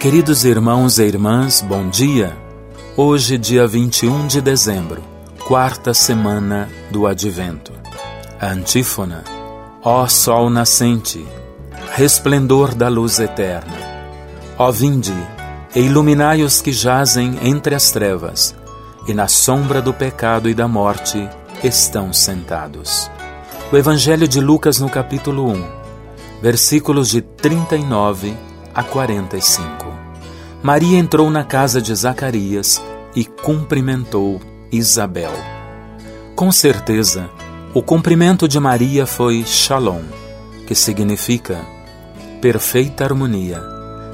Queridos irmãos e irmãs, bom dia. Hoje, dia 21 de dezembro, quarta semana do Advento. A antífona: Ó Sol nascente, resplendor da luz eterna. Ó vinde, e iluminai os que jazem entre as trevas, e na sombra do pecado e da morte estão sentados. O Evangelho de Lucas, no capítulo 1, versículos de 39 a 45. Maria entrou na casa de Zacarias e cumprimentou Isabel. Com certeza, o cumprimento de Maria foi Shalom, que significa perfeita harmonia,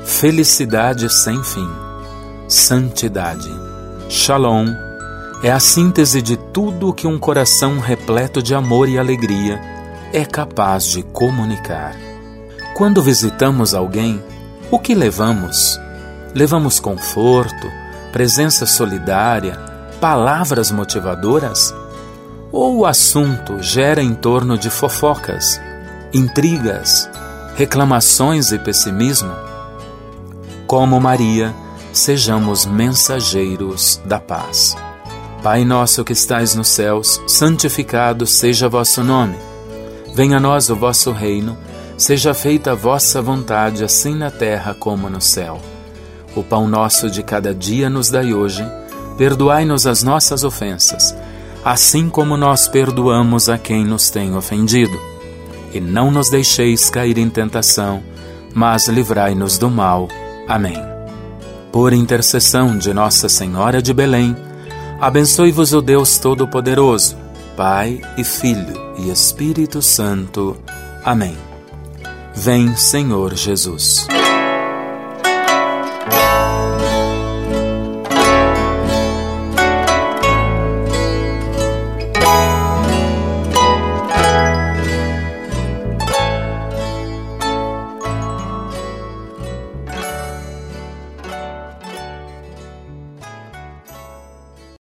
felicidade sem fim, santidade. Shalom é a síntese de tudo o que um coração repleto de amor e alegria é capaz de comunicar. Quando visitamos alguém, o que levamos? Levamos conforto, presença solidária, palavras motivadoras? Ou o assunto gera em torno de fofocas, intrigas, reclamações e pessimismo? Como Maria, sejamos mensageiros da paz. Pai nosso que estais nos céus, santificado seja vosso nome. Venha a nós o vosso reino, seja feita a vossa vontade, assim na terra como no céu. O pão nosso de cada dia nos dai hoje. Perdoai-nos as nossas ofensas, assim como nós perdoamos a quem nos tem ofendido. E não nos deixeis cair em tentação, mas livrai-nos do mal. Amém. Por intercessão de Nossa Senhora de Belém, abençoe-vos o Deus Todo-Poderoso, Pai e Filho e Espírito Santo. Amém. Vem, Senhor Jesus.